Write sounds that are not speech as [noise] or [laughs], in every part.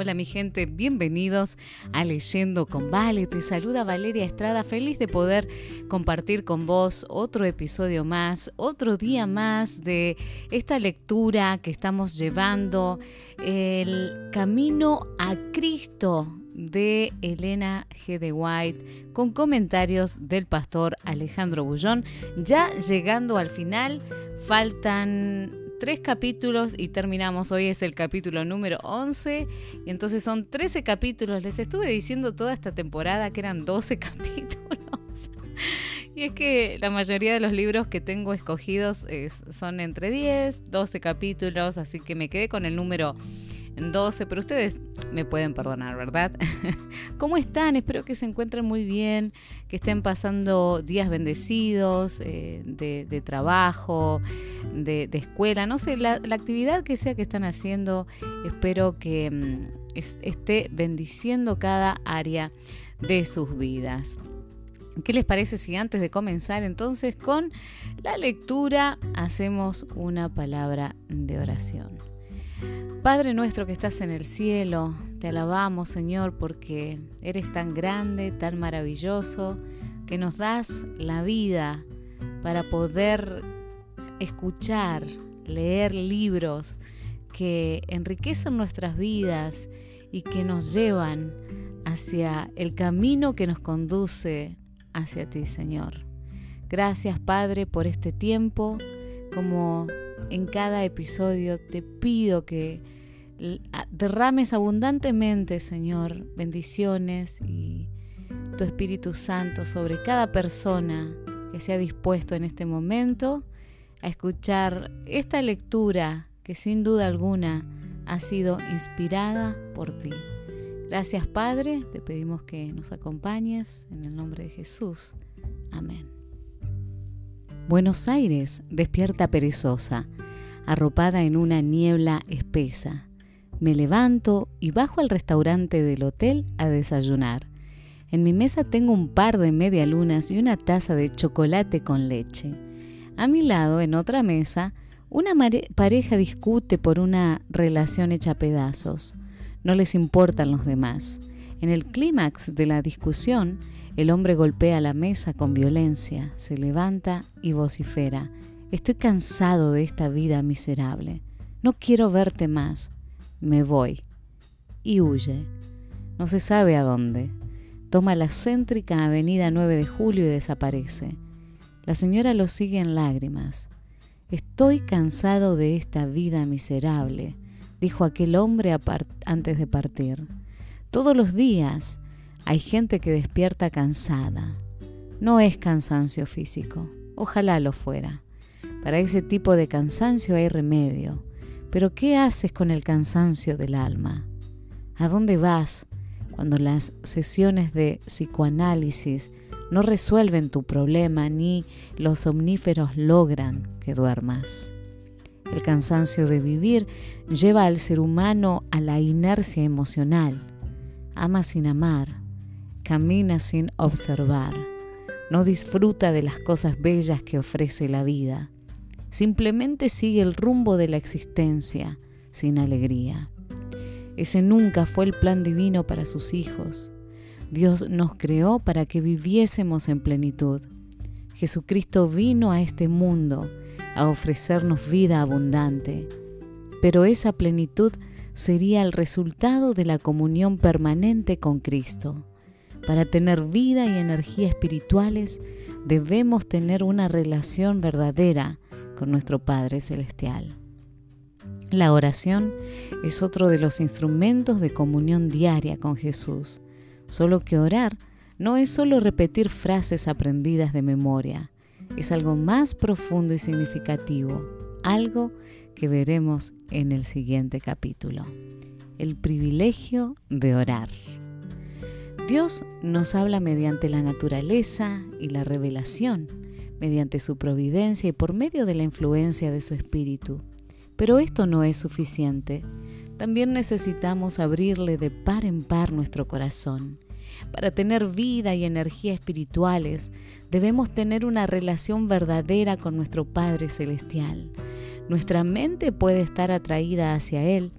Hola mi gente, bienvenidos a Leyendo con Vale. Te saluda Valeria Estrada, feliz de poder compartir con vos otro episodio más, otro día más de esta lectura que estamos llevando, el camino a Cristo de Elena G. de White con comentarios del pastor Alejandro Bullón. Ya llegando al final, faltan tres capítulos y terminamos. Hoy es el capítulo número 11 y entonces son 13 capítulos. Les estuve diciendo toda esta temporada que eran 12 [laughs] capítulos. Y es que la mayoría de los libros que tengo escogidos son entre 10, 12 capítulos, así que me quedé con el número 12, pero ustedes me pueden perdonar, ¿verdad? [laughs] ¿Cómo están? Espero que se encuentren muy bien, que estén pasando días bendecidos eh, de, trabajo, de, escuela, no sé, la, actividad que sea que están haciendo, espero que mm, esté bendiciendo cada área de sus vidas. ¿Qué les parece si antes de comenzar entonces con la lectura hacemos una palabra de oración? Padre nuestro que estás en el cielo, te alabamos Señor porque eres tan grande, tan maravilloso, que nos das la vida para poder escuchar, leer libros que enriquecen nuestras vidas y que nos llevan hacia el camino que nos conduce hacia ti, Señor. Gracias, Padre, por este tiempo, como en cada episodio te pido que derrames abundantemente, Señor, bendiciones y tu Espíritu Santo sobre cada persona que se ha dispuesto en este momento a escuchar esta lectura que sin duda alguna ha sido inspirada por ti. Gracias Padre, te pedimos que nos acompañes en el nombre de Jesús. Amén. Buenos Aires despierta perezosa, arropada en una niebla espesa. Me levanto y bajo al restaurante del hotel a desayunar. En mi mesa tengo un par de medialunas y una taza de chocolate con leche. A mi lado, en otra mesa, una pareja discute por una relación hecha pedazos. No les importan los demás. En el clímax de la discusión, el hombre golpea la mesa con violencia, se levanta y vocifera. Estoy cansado de esta vida miserable. No quiero verte más. Me voy. Y huye. No se sabe a dónde. Toma la céntrica avenida 9 de julio y desaparece. La señora lo sigue en lágrimas. Estoy cansado de esta vida miserable, dijo aquel hombre antes de partir. Todos los días hay gente que despierta cansada. No es cansancio físico, ojalá lo fuera. Para ese tipo de cansancio hay remedio. Pero ¿qué haces con el cansancio del alma? ¿A dónde vas cuando las sesiones de psicoanálisis no resuelven tu problema ni los omníferos logran que duermas? El cansancio de vivir lleva al ser humano a la inercia emocional. Ama sin amar, camina sin observar, no disfruta de las cosas bellas que ofrece la vida, simplemente sigue el rumbo de la existencia sin alegría. Ese nunca fue el plan divino para sus hijos. Dios nos creó para que viviésemos en plenitud. Jesucristo vino a este mundo a ofrecernos vida abundante, pero esa plenitud sería el resultado de la comunión permanente con Cristo. Para tener vida y energía espirituales debemos tener una relación verdadera con nuestro Padre Celestial. La oración es otro de los instrumentos de comunión diaria con Jesús, solo que orar no es solo repetir frases aprendidas de memoria, es algo más profundo y significativo, algo que veremos en el siguiente capítulo, el privilegio de orar. Dios nos habla mediante la naturaleza y la revelación, mediante su providencia y por medio de la influencia de su espíritu. Pero esto no es suficiente. También necesitamos abrirle de par en par nuestro corazón. Para tener vida y energía espirituales, debemos tener una relación verdadera con nuestro Padre Celestial. Nuestra mente puede estar atraída hacia Él,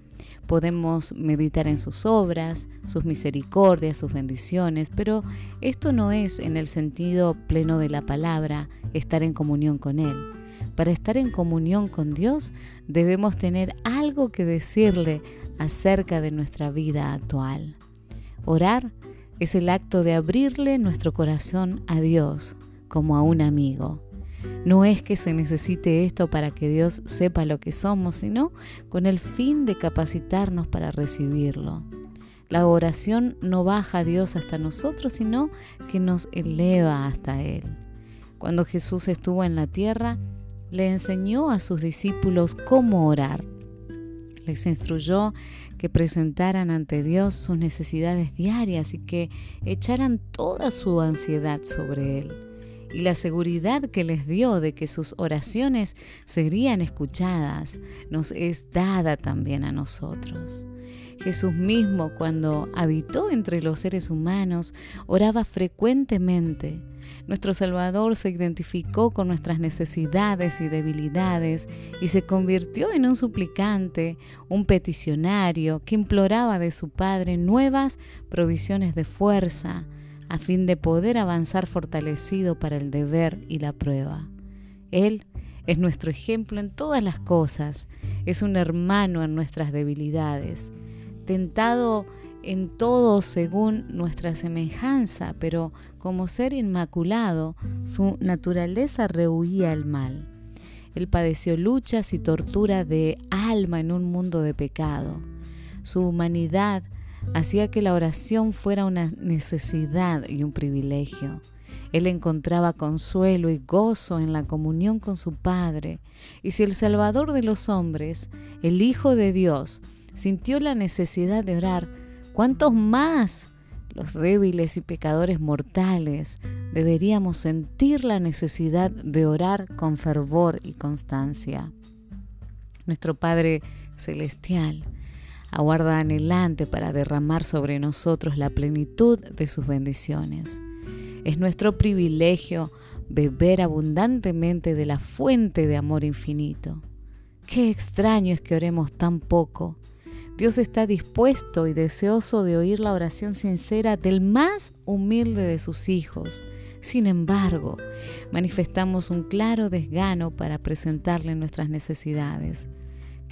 Podemos meditar en sus obras, sus misericordias, sus bendiciones, pero esto no es en el sentido pleno de la palabra estar en comunión con Él. Para estar en comunión con Dios debemos tener algo que decirle acerca de nuestra vida actual. Orar es el acto de abrirle nuestro corazón a Dios como a un amigo. No es que se necesite esto para que Dios sepa lo que somos, sino con el fin de capacitarnos para recibirlo. La oración no baja a Dios hasta nosotros, sino que nos eleva hasta Él. Cuando Jesús estuvo en la tierra, le enseñó a sus discípulos cómo orar. Les instruyó que presentaran ante Dios sus necesidades diarias y que echaran toda su ansiedad sobre Él y la seguridad que les dio de que sus oraciones serían escuchadas nos es dada también a nosotros. Jesús mismo, cuando habitó entre los seres humanos, oraba frecuentemente. Nuestro Salvador se identificó con nuestras necesidades y debilidades y se convirtió en un suplicante, un peticionario que imploraba de su Padre nuevas provisiones de fuerza, a fin de poder avanzar fortalecido para el deber y la prueba. Él es nuestro ejemplo en todas las cosas, es un hermano en nuestras debilidades, tentado en todo según nuestra semejanza, pero como ser inmaculado, su naturaleza rehuía el mal. Él padeció luchas y tortura de alma en un mundo de pecado. Su humanidad hacía que la oración fuera una necesidad y un privilegio. Él encontraba consuelo y gozo en la comunión con su Padre. Y si el Salvador de los hombres, el Hijo de Dios, sintió la necesidad de orar, ¿cuántos más los débiles y pecadores mortales deberíamos sentir la necesidad de orar con fervor y constancia? Nuestro Padre Celestial aguarda anhelante para derramar sobre nosotros la plenitud de sus bendiciones. Es nuestro privilegio beber abundantemente de la fuente de amor infinito. Qué extraño es que oremos tan poco. Dios está dispuesto y deseoso de oír la oración sincera del más humilde de sus hijos. Sin embargo, manifestamos un claro desgano para presentarle nuestras necesidades.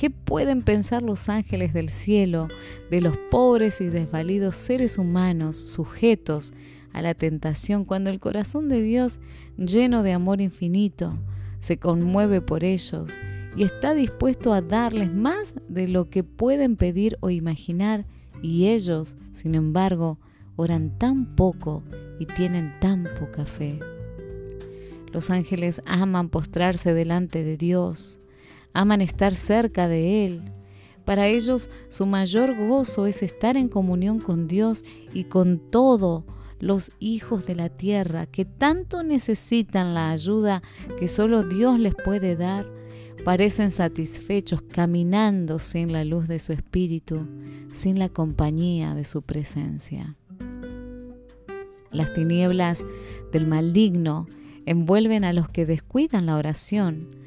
¿Qué pueden pensar los ángeles del cielo de los pobres y desvalidos seres humanos sujetos a la tentación cuando el corazón de Dios, lleno de amor infinito, se conmueve por ellos y está dispuesto a darles más de lo que pueden pedir o imaginar y ellos, sin embargo, oran tan poco y tienen tan poca fe? Los ángeles aman postrarse delante de Dios, aman estar cerca de Él. Para ellos su mayor gozo es estar en comunión con Dios y con todos los hijos de la tierra que tanto necesitan la ayuda que solo Dios les puede dar. Parecen satisfechos caminando sin la luz de su espíritu, sin la compañía de su presencia. Las tinieblas del maligno envuelven a los que descuidan la oración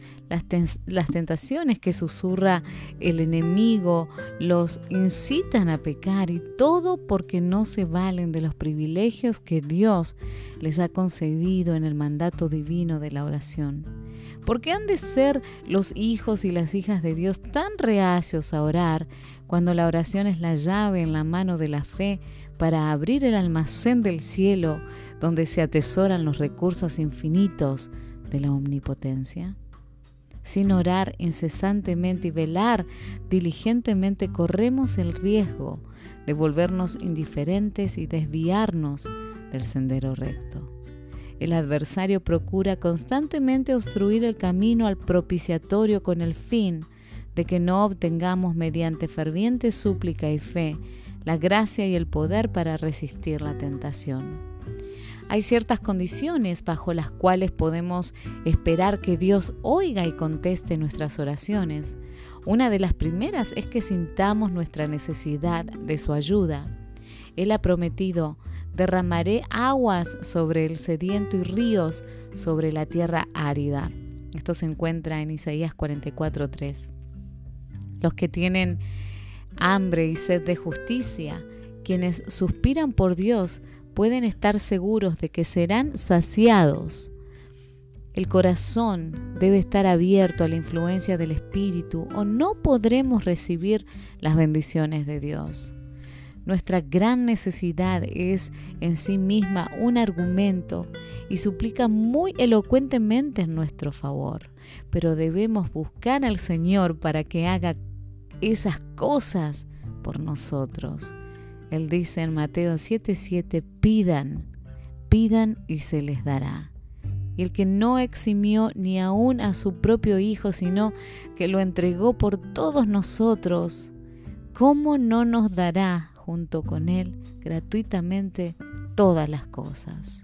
las, tentaciones que susurra el enemigo los incitan a pecar y todo porque no se valen de los privilegios que Dios les ha concedido en el mandato divino de la oración. ¿Por qué han de ser los hijos y las hijas de Dios tan reacios a orar cuando la oración es la llave en la mano de la fe para abrir el almacén del cielo donde se atesoran los recursos infinitos de la omnipotencia? Sin orar incesantemente y velar diligentemente, corremos el riesgo de volvernos indiferentes y desviarnos del sendero recto. El adversario procura constantemente obstruir el camino al propiciatorio con el fin de que no obtengamos mediante ferviente súplica y fe la gracia y el poder para resistir la tentación hay ciertas condiciones bajo las cuales podemos esperar que Dios oiga y conteste nuestras oraciones. Una de las primeras es que sintamos nuestra necesidad de su ayuda. Él ha prometido, derramaré aguas sobre el sediento y ríos sobre la tierra árida. Esto se encuentra en Isaías 44.3. Los que tienen hambre y sed de justicia. Quienes suspiran por Dios pueden estar seguros de que serán saciados. El corazón debe estar abierto a la influencia del Espíritu o no podremos recibir las bendiciones de Dios. Nuestra gran necesidad es en sí misma un argumento y suplica muy elocuentemente en nuestro favor, pero debemos buscar al Señor para que haga esas cosas por nosotros. Él dice en Mateo 7:7, pidan, pidan y se les dará. Y el que no eximió ni aún a su propio Hijo, sino que lo entregó por todos nosotros, ¿cómo no nos dará junto con Él gratuitamente todas las cosas.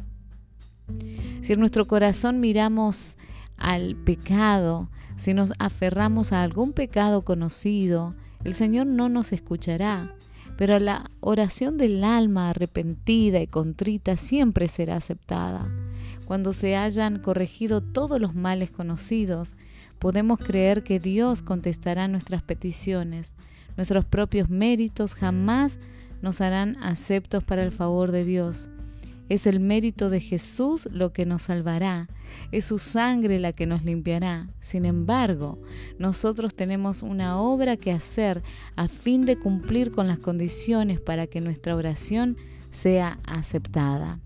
Si en nuestro corazón miramos al pecado, si nos aferramos a algún pecado conocido, el Señor no nos escuchará, pero la oración del alma arrepentida y contrita siempre será aceptada. Cuando se hayan corregido todos los males conocidos, podemos creer que Dios contestará nuestras peticiones, Nuestros propios méritos jamás nos harán aceptos para el favor de Dios. Es el mérito de Jesús lo que nos salvará, es su sangre la que nos limpiará. Sin embargo, nosotros tenemos una obra que hacer a fin de cumplir con las condiciones para que nuestra oración sea aceptada.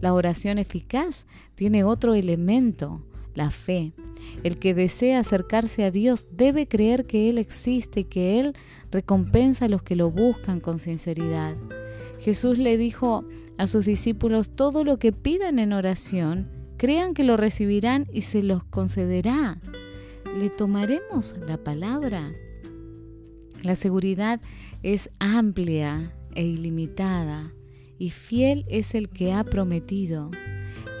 La oración eficaz tiene otro elemento, la fe. El que desea acercarse a Dios debe creer que Él existe y que Él recompensa a los que lo buscan con sinceridad. Jesús le dijo a sus discípulos, todo lo que pidan en oración, crean que lo recibirán y se los concederá. ¿Le tomaremos la palabra? La seguridad es amplia e ilimitada y fiel es el que ha prometido.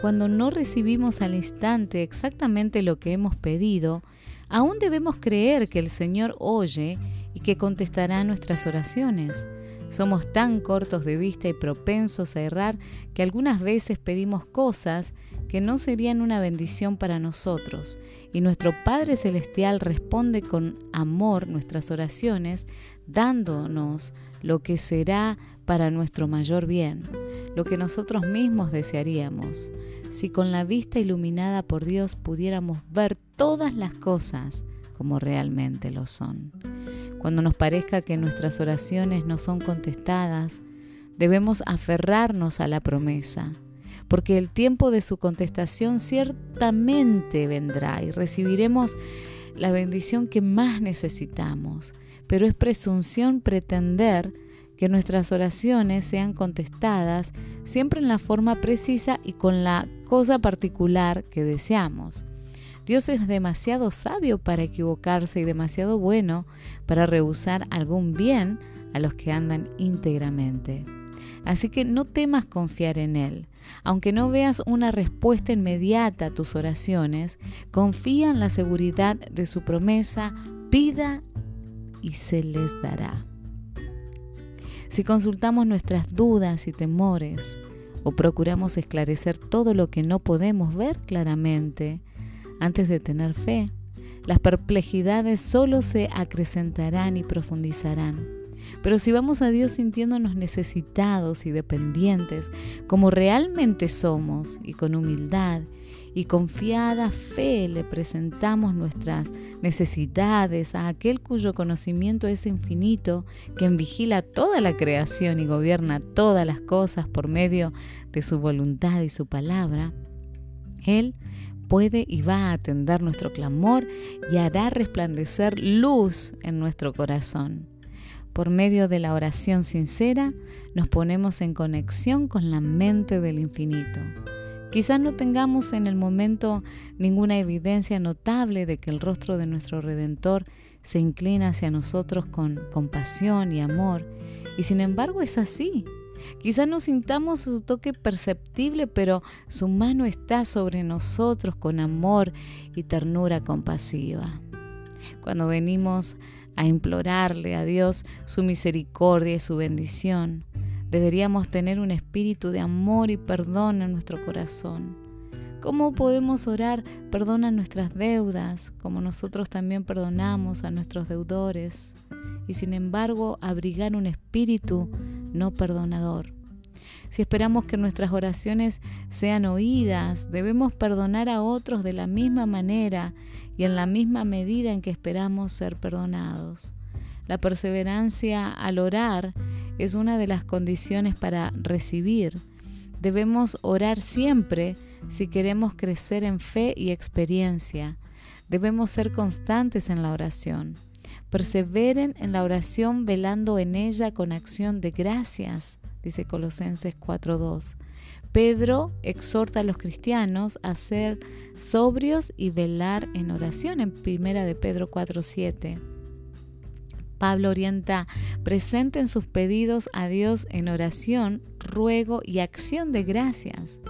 Cuando no recibimos al instante exactamente lo que hemos pedido, aún debemos creer que el Señor oye y que contestará nuestras oraciones. Somos tan cortos de vista y propensos a errar que algunas veces pedimos cosas que no serían una bendición para nosotros, y nuestro Padre Celestial responde con amor nuestras oraciones, dándonos lo que será para nuestro mayor bien, lo que nosotros mismos desearíamos. Si con la vista iluminada por Dios pudiéramos ver todas las cosas como realmente lo son. Cuando nos parezca que nuestras oraciones no son contestadas, debemos aferrarnos a la promesa, porque el tiempo de su contestación ciertamente vendrá y recibiremos la bendición que más necesitamos, pero es presunción pretender que nuestras oraciones sean contestadas siempre en la forma precisa y con la cosa particular que deseamos. Dios es demasiado sabio para equivocarse y demasiado bueno para rehusar algún bien a los que andan íntegramente. Así que no temas confiar en Él. Aunque no veas una respuesta inmediata a tus oraciones, confía en la seguridad de su promesa, pida y se les dará. Si consultamos nuestras dudas y temores o procuramos esclarecer todo lo que no podemos ver claramente antes de tener fe, las perplejidades solo se acrecentarán y profundizarán. Pero si vamos a Dios sintiéndonos necesitados y dependientes, como realmente somos, y con humildad y confiada fe le presentamos nuestras necesidades a aquel cuyo conocimiento es infinito, quien vigila toda la creación y gobierna todas las cosas por medio de su voluntad y su palabra, Él puede y va a atender nuestro clamor y hará resplandecer luz en nuestro corazón. Por medio de la oración sincera, nos ponemos en conexión con la mente del infinito. Quizás no tengamos en el momento ninguna evidencia notable de que el rostro de nuestro Redentor se inclina hacia nosotros con compasión y amor, y sin embargo es así. Quizás no sintamos su toque perceptible, pero su mano está sobre nosotros con amor y ternura compasiva. Cuando venimos a implorarle a Dios su misericordia y su bendición, Deberíamos tener un espíritu de amor y perdón en nuestro corazón. ¿Cómo podemos orar? Perdona nuestras deudas, como nosotros también perdonamos a nuestros deudores, y sin embargo abrigar un espíritu no perdonador. Si esperamos que nuestras oraciones sean oídas, debemos perdonar a otros de la misma manera y en la misma medida en que esperamos ser perdonados. La perseverancia al orar es una de las condiciones para recibir. Debemos orar siempre si queremos crecer en fe y experiencia. Debemos ser constantes en la oración. Perseveren en la oración velando en ella con acción de gracias, dice Colosenses 4.2. Pedro exhorta a los cristianos a ser sobrios y velar en oración en primera de Pedro 4.7. Pablo orienta, presenten sus pedidos a Dios en oración, ruego y acción de gracias.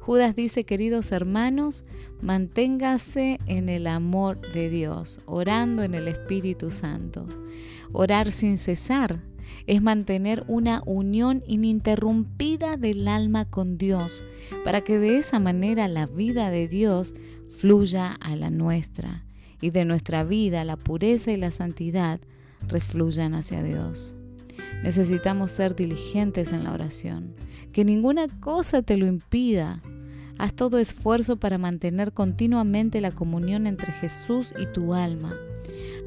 Judas dice, queridos hermanos, manténgase en el amor de Dios, orando en el Espíritu Santo. Orar sin cesar es mantener una unión ininterrumpida del alma con Dios, para que de esa manera la vida de Dios fluya a la nuestra y de nuestra vida la pureza y la santidad refluyan hacia Dios. Necesitamos ser diligentes en la oración, que ninguna cosa te lo impida. Haz todo esfuerzo para mantener continuamente la comunión entre Jesús y tu alma.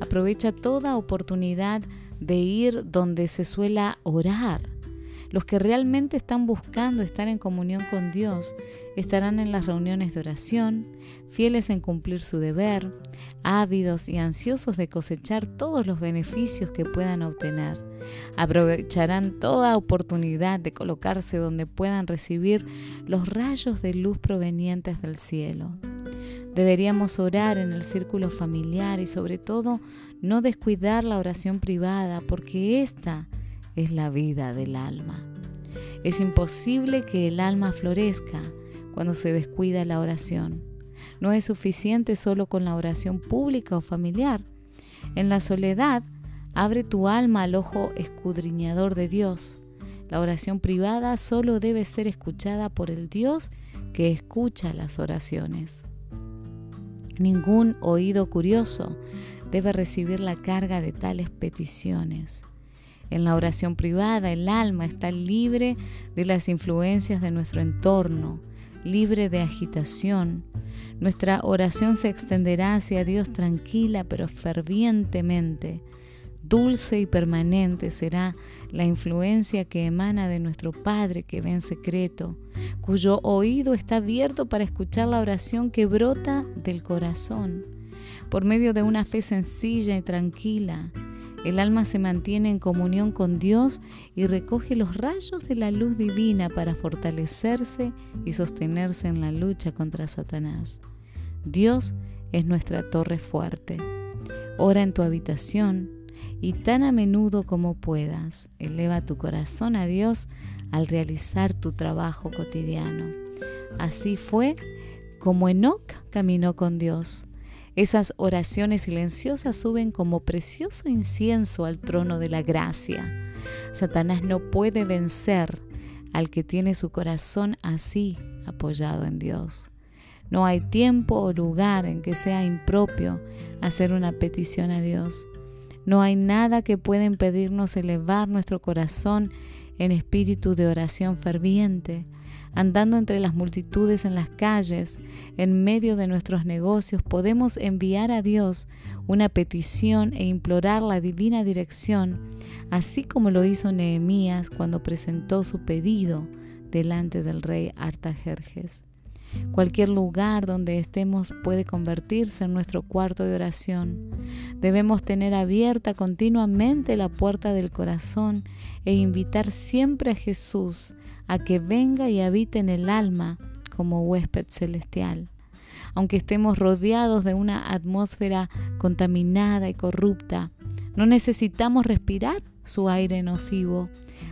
Aprovecha toda oportunidad de ir donde se suela orar. Los que realmente están buscando estar en comunión con Dios estarán en las reuniones de oración, fieles en cumplir su deber, ávidos y ansiosos de cosechar todos los beneficios que puedan obtener. Aprovecharán toda oportunidad de colocarse donde puedan recibir los rayos de luz provenientes del cielo. Deberíamos orar en el círculo familiar y sobre todo no descuidar la oración privada porque esta es la vida del alma. Es imposible que el alma florezca cuando se descuida la oración. No es suficiente solo con la oración pública o familiar. En la soledad, abre tu alma al ojo escudriñador de Dios. La oración privada solo debe ser escuchada por el Dios que escucha las oraciones. Ningún oído curioso debe recibir la carga de tales peticiones. En la oración privada el alma está libre de las influencias de nuestro entorno, libre de agitación. Nuestra oración se extenderá hacia Dios tranquila pero fervientemente. Dulce y permanente será la influencia que emana de nuestro Padre que ve en secreto, cuyo oído está abierto para escuchar la oración que brota del corazón. Por medio de una fe sencilla y tranquila, el alma se mantiene en comunión con Dios y recoge los rayos de la luz divina para fortalecerse y sostenerse en la lucha contra Satanás. Dios es nuestra torre fuerte. Ora en tu habitación y tan a menudo como puedas, eleva tu corazón a Dios al realizar tu trabajo cotidiano. Así fue como Enoch caminó con Dios. Esas oraciones silenciosas suben como precioso incienso al trono de la gracia. Satanás no puede vencer al que tiene su corazón así apoyado en Dios. No hay tiempo o lugar en que sea impropio hacer una petición a Dios. No hay nada que pueda impedirnos elevar nuestro corazón en espíritu de oración ferviente andando entre las multitudes en las calles, en medio de nuestros negocios, podemos enviar a Dios una petición e implorar la divina dirección, así como lo hizo Nehemías cuando presentó su pedido delante del rey Artajerjes. Cualquier lugar donde estemos puede convertirse en nuestro cuarto de oración. Debemos tener abierta continuamente la puerta del corazón e invitar siempre a Jesús a que venga y habite en el alma como huésped celestial. Aunque estemos rodeados de una atmósfera contaminada y corrupta, no necesitamos respirar su aire nocivo.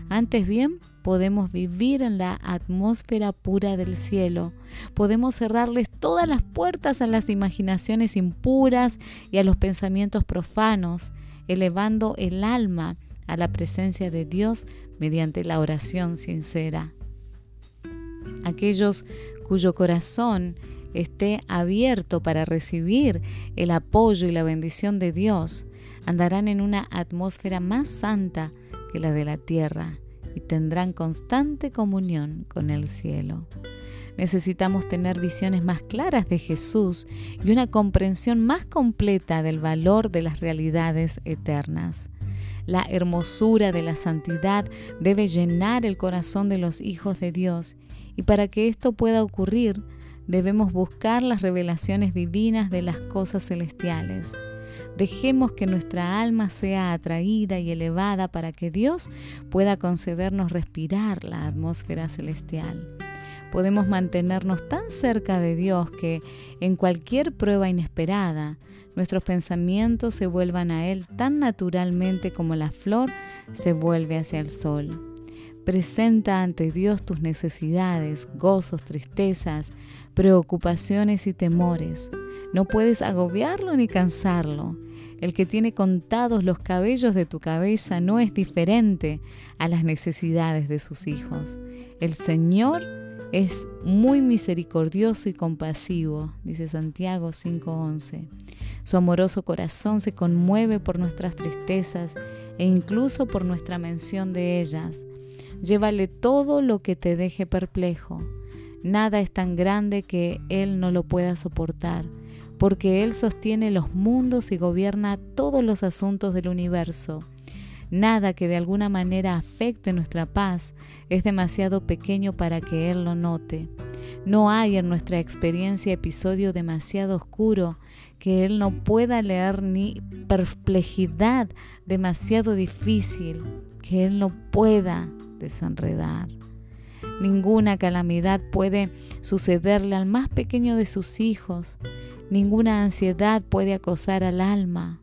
Antes bien, podemos vivir en la atmósfera pura del cielo. Podemos cerrarles todas las puertas a las imaginaciones impuras y a los pensamientos profanos, elevando el alma a la presencia de Dios mediante la oración sincera. Aquellos cuyo corazón esté abierto para recibir el apoyo y la bendición de Dios, andarán en una atmósfera más santa que la de la tierra y tendrán constante comunión con el cielo. Necesitamos tener visiones más claras de Jesús y una comprensión más completa del valor de las realidades eternas. La hermosura de la santidad debe llenar el corazón de los hijos de Dios y para que esto pueda ocurrir debemos buscar las revelaciones divinas de las cosas celestiales. Dejemos que nuestra alma sea atraída y elevada para que Dios pueda concedernos respirar la atmósfera celestial. Podemos mantenernos tan cerca de Dios que en cualquier prueba inesperada nuestros pensamientos se vuelvan a Él tan naturalmente como la flor se vuelve hacia el sol. Presenta ante Dios tus necesidades, gozos, tristezas, preocupaciones y temores. No puedes agobiarlo ni cansarlo. El que tiene contados los cabellos de tu cabeza no es diferente a las necesidades de sus hijos. El Señor es muy misericordioso y compasivo, dice Santiago 5:11. Su amoroso corazón se conmueve por nuestras tristezas e incluso por nuestra mención de ellas. Llévale todo lo que te deje perplejo. Nada es tan grande que Él no lo pueda soportar, porque Él sostiene los mundos y gobierna todos los asuntos del universo. Nada que de alguna manera afecte nuestra paz es demasiado pequeño para que Él lo note. No hay en nuestra experiencia episodio demasiado oscuro que Él no pueda leer ni perplejidad demasiado difícil que Él no pueda desenredar. Ninguna calamidad puede sucederle al más pequeño de sus hijos. Ninguna ansiedad puede acosar al alma.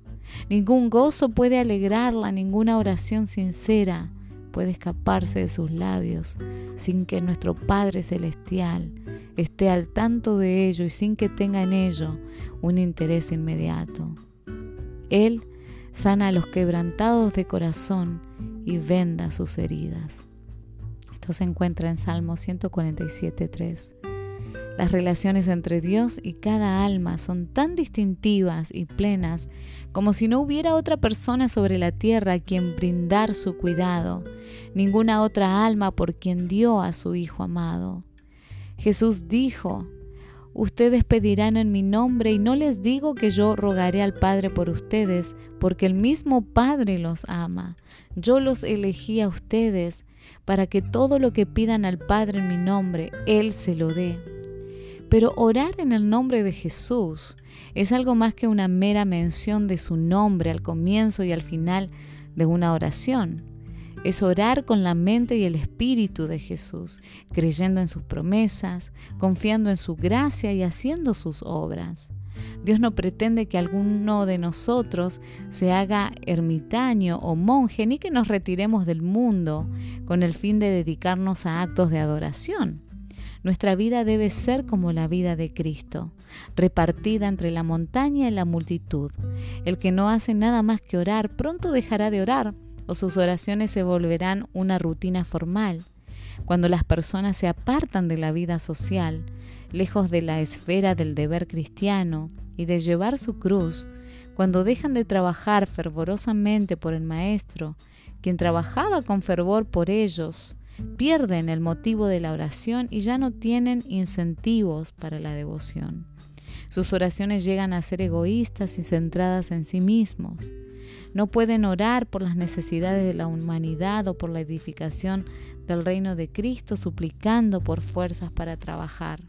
Ningún gozo puede alegrarla, ninguna oración sincera puede escaparse de sus labios sin que nuestro Padre Celestial esté al tanto de ello y sin que tenga en ello un interés inmediato. Él sana a los quebrantados de corazón y venda sus heridas. Esto se encuentra en Salmo 147.3. Las relaciones entre Dios y cada alma son tan distintivas y plenas como si no hubiera otra persona sobre la tierra a quien brindar su cuidado, ninguna otra alma por quien dio a su Hijo amado. Jesús dijo, Ustedes pedirán en mi nombre y no les digo que yo rogaré al Padre por ustedes, porque el mismo Padre los ama. Yo los elegí a ustedes para que todo lo que pidan al Padre en mi nombre, Él se lo dé. Pero orar en el nombre de Jesús es algo más que una mera mención de su nombre al comienzo y al final de una oración. Es orar con la mente y el espíritu de Jesús, creyendo en sus promesas, confiando en su gracia y haciendo sus obras. Dios no pretende que alguno de nosotros se haga ermitaño o monje, ni que nos retiremos del mundo con el fin de dedicarnos a actos de adoración. Nuestra vida debe ser como la vida de Cristo, repartida entre la montaña y la multitud. El que no hace nada más que orar pronto dejará de orar o sus oraciones se volverán una rutina formal. Cuando las personas se apartan de la vida social, lejos de la esfera del deber cristiano y de llevar su cruz, cuando dejan de trabajar fervorosamente por el Maestro, quien trabajaba con fervor por ellos, pierden el motivo de la oración y ya no tienen incentivos para la devoción. Sus oraciones llegan a ser egoístas y centradas en sí mismos. No pueden orar por las necesidades de la humanidad o por la edificación del reino de Cristo, suplicando por fuerzas para trabajar.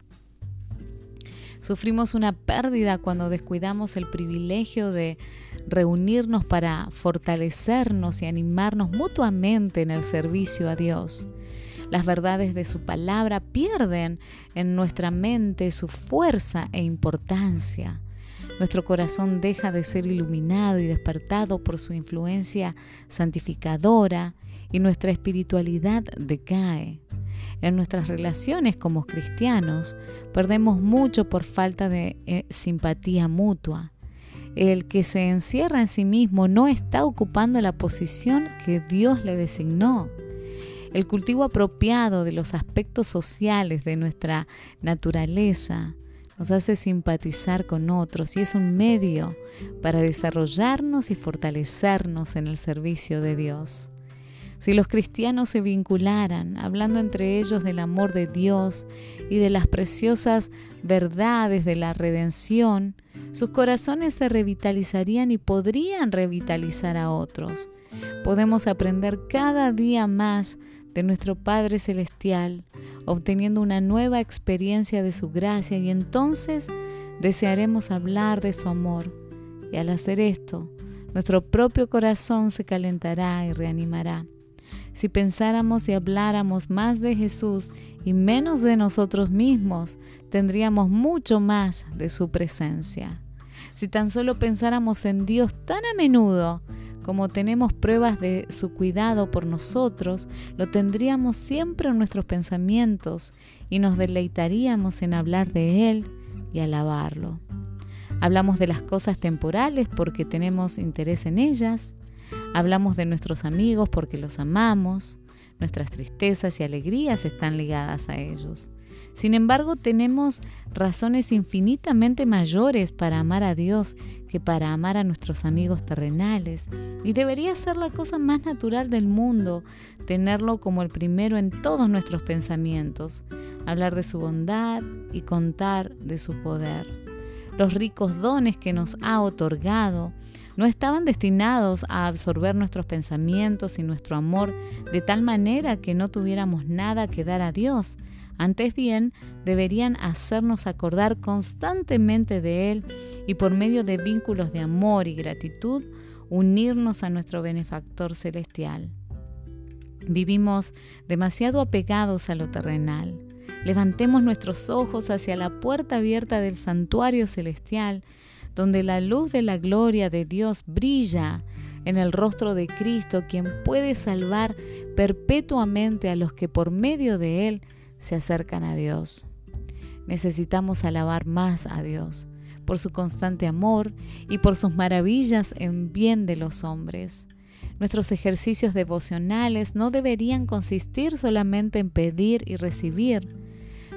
Sufrimos una pérdida cuando descuidamos el privilegio de reunirnos para fortalecernos y animarnos mutuamente en el servicio a Dios. Las verdades de su palabra pierden en nuestra mente su fuerza e importancia. Nuestro corazón deja de ser iluminado y despertado por su influencia santificadora y nuestra espiritualidad decae. En nuestras relaciones como cristianos perdemos mucho por falta de eh, simpatía mutua. El que se encierra en sí mismo no está ocupando la posición que Dios le designó. El cultivo apropiado de los aspectos sociales de nuestra naturaleza nos hace simpatizar con otros y es un medio para desarrollarnos y fortalecernos en el servicio de Dios. Si los cristianos se vincularan, hablando entre ellos del amor de Dios y de las preciosas verdades de la redención, sus corazones se revitalizarían y podrían revitalizar a otros. Podemos aprender cada día más de nuestro Padre Celestial, obteniendo una nueva experiencia de su gracia y entonces desearemos hablar de su amor. Y al hacer esto, nuestro propio corazón se calentará y reanimará. Si pensáramos y habláramos más de Jesús y menos de nosotros mismos, tendríamos mucho más de su presencia. Si tan solo pensáramos en Dios tan a menudo como tenemos pruebas de su cuidado por nosotros, lo tendríamos siempre en nuestros pensamientos y nos deleitaríamos en hablar de Él y alabarlo. Hablamos de las cosas temporales porque tenemos interés en ellas, Hablamos de nuestros amigos porque los amamos, nuestras tristezas y alegrías están ligadas a ellos. Sin embargo, tenemos razones infinitamente mayores para amar a Dios que para amar a nuestros amigos terrenales. Y debería ser la cosa más natural del mundo tenerlo como el primero en todos nuestros pensamientos, hablar de su bondad y contar de su poder. Los ricos dones que nos ha otorgado, no estaban destinados a absorber nuestros pensamientos y nuestro amor de tal manera que no tuviéramos nada que dar a Dios. Antes bien, deberían hacernos acordar constantemente de Él y por medio de vínculos de amor y gratitud, unirnos a nuestro benefactor celestial. Vivimos demasiado apegados a lo terrenal. Levantemos nuestros ojos hacia la puerta abierta del santuario celestial donde la luz de la gloria de Dios brilla en el rostro de Cristo, quien puede salvar perpetuamente a los que por medio de Él se acercan a Dios. Necesitamos alabar más a Dios por su constante amor y por sus maravillas en bien de los hombres. Nuestros ejercicios devocionales no deberían consistir solamente en pedir y recibir,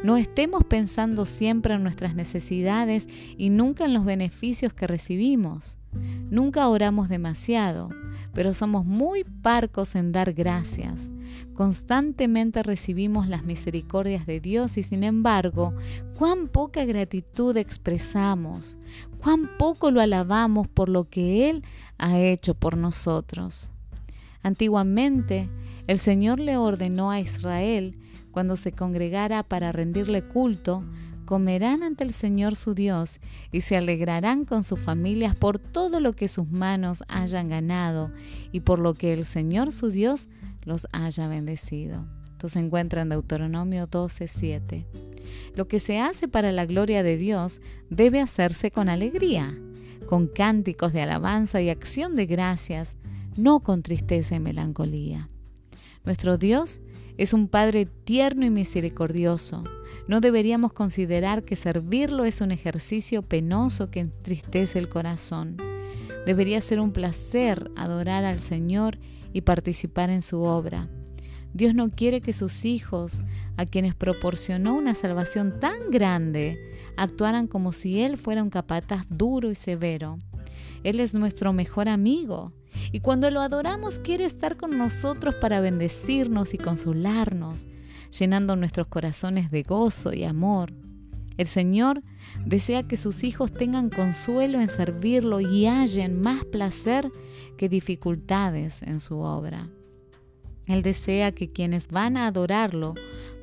no estemos pensando siempre en nuestras necesidades y nunca en los beneficios que recibimos. Nunca oramos demasiado, pero somos muy parcos en dar gracias. Constantemente recibimos las misericordias de Dios y sin embargo, cuán poca gratitud expresamos, cuán poco lo alabamos por lo que Él ha hecho por nosotros. Antiguamente, el Señor le ordenó a Israel cuando se congregara para rendirle culto, comerán ante el Señor su Dios y se alegrarán con sus familias por todo lo que sus manos hayan ganado y por lo que el Señor su Dios los haya bendecido. Esto se encuentra en Deuteronomio 12:7. Lo que se hace para la gloria de Dios debe hacerse con alegría, con cánticos de alabanza y acción de gracias, no con tristeza y melancolía. Nuestro Dios es un Padre tierno y misericordioso. No deberíamos considerar que servirlo es un ejercicio penoso que entristece el corazón. Debería ser un placer adorar al Señor y participar en su obra. Dios no quiere que sus hijos, a quienes proporcionó una salvación tan grande, actuaran como si Él fuera un capataz duro y severo. Él es nuestro mejor amigo y cuando lo adoramos quiere estar con nosotros para bendecirnos y consolarnos, llenando nuestros corazones de gozo y amor. El Señor desea que sus hijos tengan consuelo en servirlo y hallen más placer que dificultades en su obra. Él desea que quienes van a adorarlo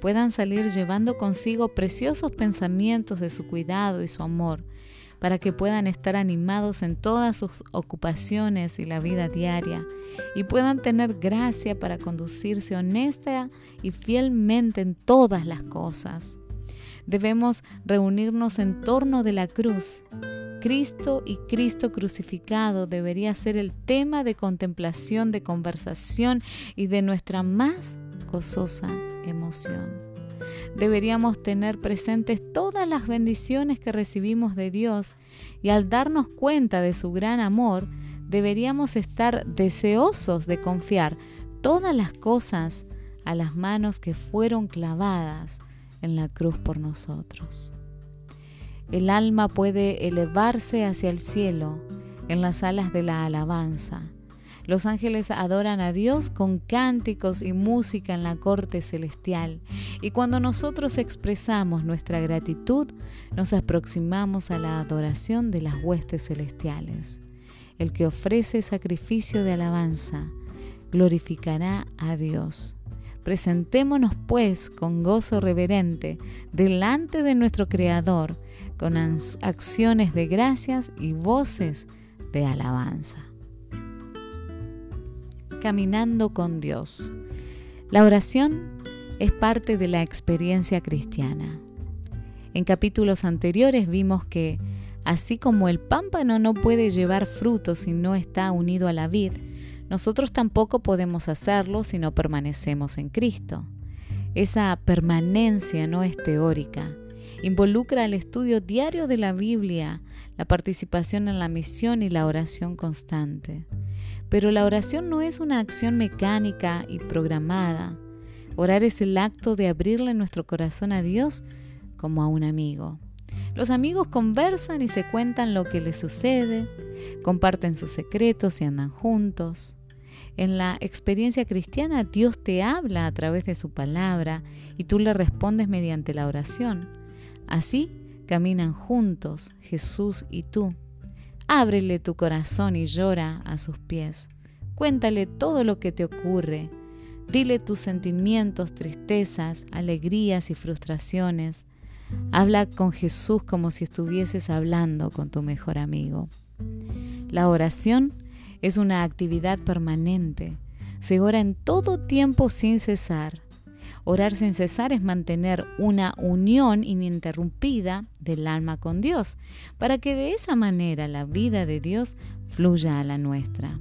puedan salir llevando consigo preciosos pensamientos de su cuidado y su amor, para que puedan estar animados en todas sus ocupaciones y la vida diaria y puedan tener gracia para conducirse honesta y fielmente en todas las cosas. Debemos reunirnos en torno de la cruz. Cristo y Cristo crucificado debería ser el tema de contemplación, de conversación y de nuestra más gozosa emoción. Deberíamos tener presentes todas las bendiciones que recibimos de Dios y al darnos cuenta de su gran amor, deberíamos estar deseosos de confiar todas las cosas a las manos que fueron clavadas en la cruz por nosotros. el alma puede elevarse hacia el cielo en las alas de la alabanza. Los ángeles adoran a Dios con cánticos y música en la corte celestial. Y cuando nosotros expresamos nuestra gratitud, nos aproximamos a la adoración de las huestes celestiales. El que ofrece sacrificio de alabanza glorificará a Dios. Presentémonos pues con gozo reverente delante de nuestro Creador, con acciones de gracias y voces de alabanza. Caminando con Dios. La oración es parte de la experiencia cristiana. En capítulos anteriores vimos que, así como el pámpano no puede llevar frutos si no está unido a la vid, nosotros tampoco podemos hacerlo si no permanecemos en Cristo. Esa permanencia no es teórica, Involucra el estudio diario de la Biblia, la participación en la misión y la oración constante. Pero la oración no es una acción mecánica y programada. Orar es el acto de abrirle nuestro corazón a Dios como a un amigo. Los amigos conversan y se cuentan lo que les sucede, comparten sus secretos y andan juntos. En la experiencia cristiana Dios te habla a través de su palabra y tú le respondes mediante la oración. Así caminan juntos Jesús y tú. Ábrele tu corazón y llora a sus pies. Cuéntale todo lo que te ocurre. Dile tus sentimientos, tristezas, alegrías y frustraciones. Habla con Jesús como si estuvieses hablando con tu mejor amigo. La oración es una actividad permanente. Se ora en todo tiempo sin cesar. Orar sin cesar es mantener una unión ininterrumpida del alma con Dios, para que de esa manera la vida de Dios fluya a la nuestra.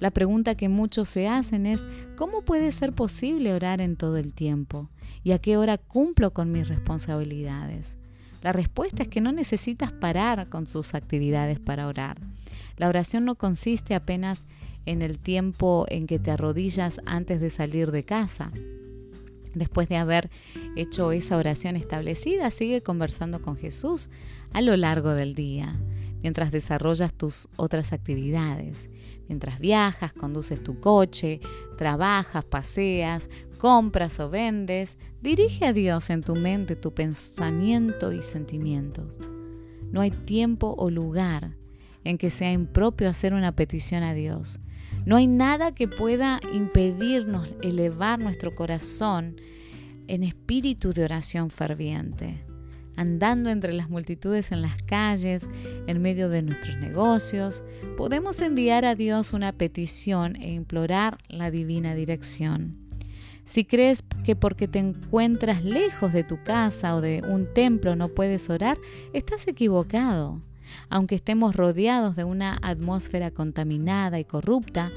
La pregunta que muchos se hacen es, ¿cómo puede ser posible orar en todo el tiempo? ¿Y a qué hora cumplo con mis responsabilidades? La respuesta es que no necesitas parar con sus actividades para orar. La oración no consiste apenas en el tiempo en que te arrodillas antes de salir de casa. Después de haber hecho esa oración establecida, sigue conversando con Jesús a lo largo del día, mientras desarrollas tus otras actividades, mientras viajas, conduces tu coche, trabajas, paseas, compras o vendes, dirige a Dios en tu mente tu pensamiento y sentimientos. No hay tiempo o lugar en que sea impropio hacer una petición a Dios. No hay nada que pueda impedirnos elevar nuestro corazón en espíritu de oración ferviente, andando entre las multitudes en las calles, en medio de nuestros negocios, podemos enviar a Dios una petición e implorar la divina dirección. Si crees que porque te encuentras lejos de tu casa o de un templo no puedes orar, estás equivocado. Aunque estemos rodeados de una atmósfera contaminada y corrupta,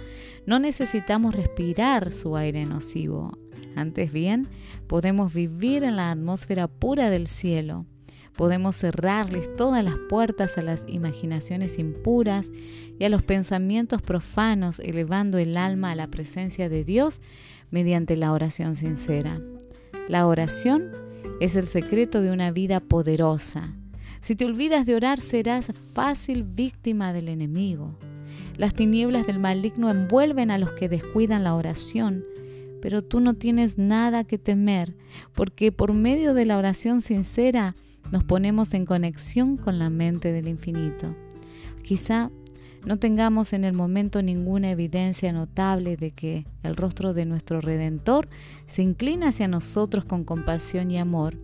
no necesitamos respirar su aire nocivo. Antes bien, podemos vivir en la atmósfera pura del cielo. Podemos cerrarles todas las puertas a las imaginaciones impuras y a los pensamientos profanos, elevando el alma a la presencia de Dios mediante la oración sincera. La oración es el secreto de una vida poderosa si te olvidas de orar serás fácil víctima del enemigo. Las tinieblas del maligno envuelven a los que descuidan la oración, pero tú no tienes nada que temer, porque por medio de la oración sincera nos ponemos en conexión con la mente del infinito. Quizá no tengamos en el momento ninguna evidencia notable de que el rostro de nuestro Redentor se inclina hacia nosotros con compasión y amor,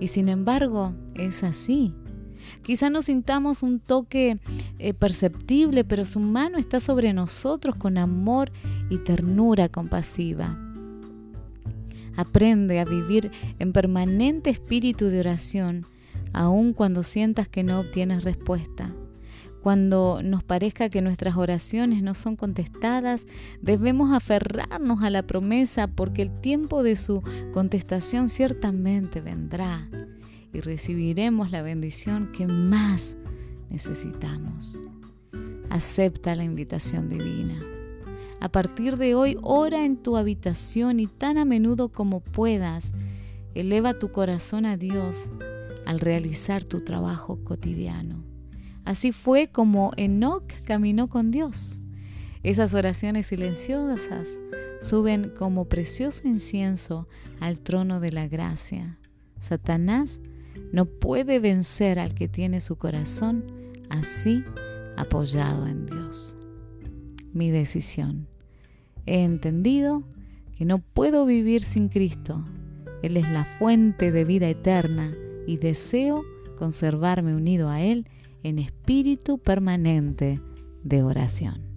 y sin embargo es así. Quizá no sintamos un toque eh, perceptible, pero su mano está sobre nosotros con amor y ternura compasiva. Aprende a vivir en permanente espíritu de oración, aun cuando sientas que no obtienes respuesta. Cuando nos parezca que nuestras oraciones no son contestadas, debemos aferrarnos a la promesa porque el tiempo de su contestación ciertamente vendrá y recibiremos la bendición que más necesitamos. Acepta la invitación divina. A partir de hoy, ora en tu habitación y tan a menudo como puedas, eleva tu corazón a Dios. al realizar tu trabajo cotidiano. Así fue como Enoch caminó con Dios. Esas oraciones silenciosas suben como precioso incienso al trono de la gracia. Satanás no puede vencer al que tiene su corazón así apoyado en Dios. Mi decisión. He entendido que no puedo vivir sin Cristo. Él es la fuente de vida eterna y deseo conservarme unido a Él en espíritu permanente de oración.